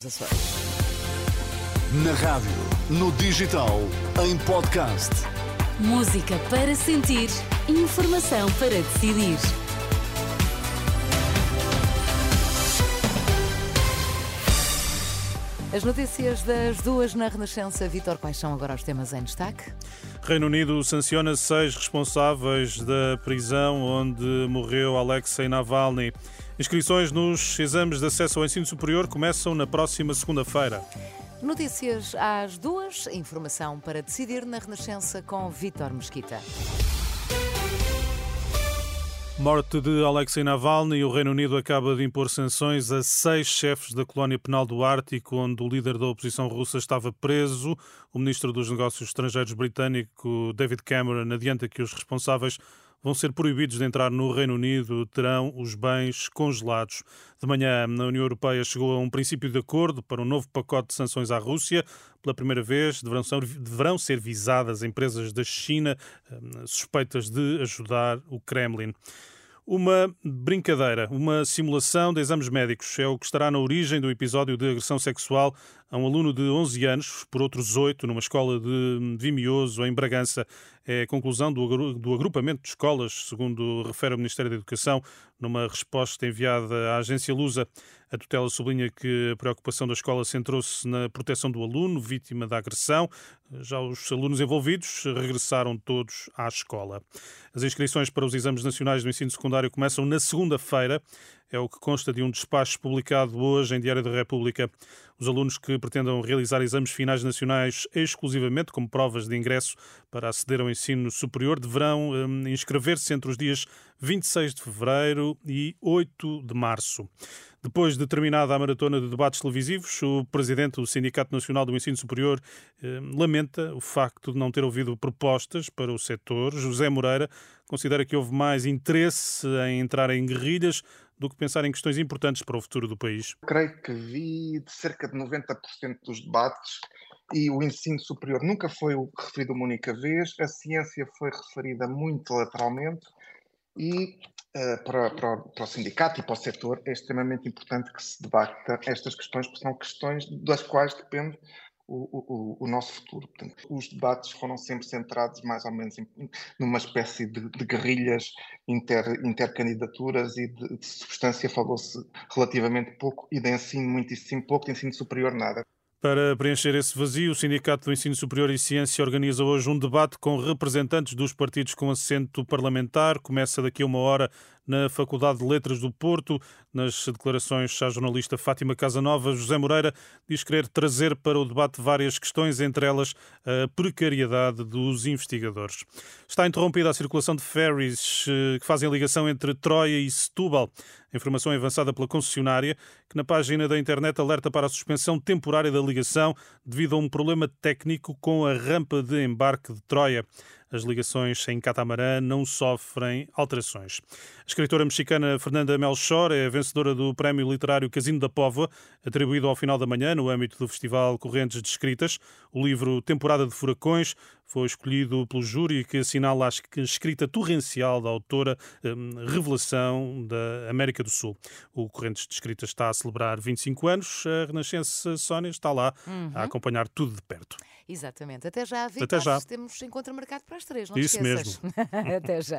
Na rádio, no digital, em podcast. Música para sentir, informação para decidir. As notícias das duas na Renascença. Vitor, quais são agora os temas em destaque? Reino Unido sanciona seis responsáveis da prisão onde morreu Alexei Navalny. Inscrições nos exames de acesso ao ensino superior começam na próxima segunda-feira. Notícias às duas, informação para decidir na Renascença com Vítor Mesquita. Morte de Alexei Navalny. O Reino Unido acaba de impor sanções a seis chefes da colónia penal do Ártico, onde o líder da oposição russa estava preso. O ministro dos Negócios Estrangeiros britânico, David Cameron, adianta que os responsáveis vão ser proibidos de entrar no Reino Unido, terão os bens congelados. De manhã, a União Europeia chegou a um princípio de acordo para um novo pacote de sanções à Rússia. Pela primeira vez, deverão ser, deverão ser visadas empresas da China eh, suspeitas de ajudar o Kremlin. Uma brincadeira, uma simulação de exames médicos é o que estará na origem do episódio de agressão sexual a um aluno de 11 anos, por outros 8, numa escola de Vimioso, em Bragança. É a conclusão do agrupamento de escolas, segundo refere o Ministério da Educação, numa resposta enviada à agência Lusa. A tutela sublinha que a preocupação da escola centrou-se na proteção do aluno, vítima da agressão. Já os alunos envolvidos regressaram todos à escola. As inscrições para os exames nacionais do ensino secundário começam na segunda-feira. É o que consta de um despacho publicado hoje em Diário da República. Os alunos que pretendam realizar exames finais nacionais exclusivamente como provas de ingresso para aceder ao ensino superior deverão hum, inscrever-se entre os dias 26 de fevereiro e 8 de março. Depois de terminada a maratona de debates televisivos, o presidente do Sindicato Nacional do Ensino Superior eh, lamenta o facto de não ter ouvido propostas para o setor. José Moreira considera que houve mais interesse em entrar em guerrilhas do que pensar em questões importantes para o futuro do país? Creio que vi de cerca de 90% dos debates e o ensino superior nunca foi referido uma única vez, a ciência foi referida muito lateralmente e uh, para, para, para, o sindicato e para o setor é extremamente importante que se debata estas questões, porque são questões das quais depende o, o, o, nosso futuro. Portanto, os debates foram sempre centrados mais ou menos em, numa espécie de, de guerrilhas inter, intercandidaturas e de, de substância falou-se relativamente pouco e de ensino muitíssimo pouco, de ensino superior nada. Para preencher esse vazio, o Sindicato do Ensino Superior e Ciência organiza hoje um debate com representantes dos partidos com assento parlamentar. Começa daqui a uma hora na Faculdade de Letras do Porto. Nas declarações à jornalista Fátima Casanova, José Moreira diz querer trazer para o debate várias questões, entre elas a precariedade dos investigadores. Está interrompida a circulação de ferries eh, que fazem ligação entre Troia e Setúbal. A informação é avançada pela concessionária, que na página da internet alerta para a suspensão temporária da ligação devido a um problema técnico com a rampa de embarque de Troia as ligações em catamarã não sofrem alterações. A escritora mexicana Fernanda Melchor é vencedora do Prémio Literário Casino da Póvoa, atribuído ao final da manhã no âmbito do Festival Correntes de Escritas. O livro Temporada de Furacões foi escolhido pelo júri que assinala a escrita torrencial da autora um, Revelação da América do Sul. O Correntes de Escritas está a celebrar 25 anos. A Renascença Sónia está lá uhum. a acompanhar tudo de perto. Exatamente. Até já, Vitor. Até já. Temos encontro marcado para as três, não Isso esqueças. mesmo. Até já.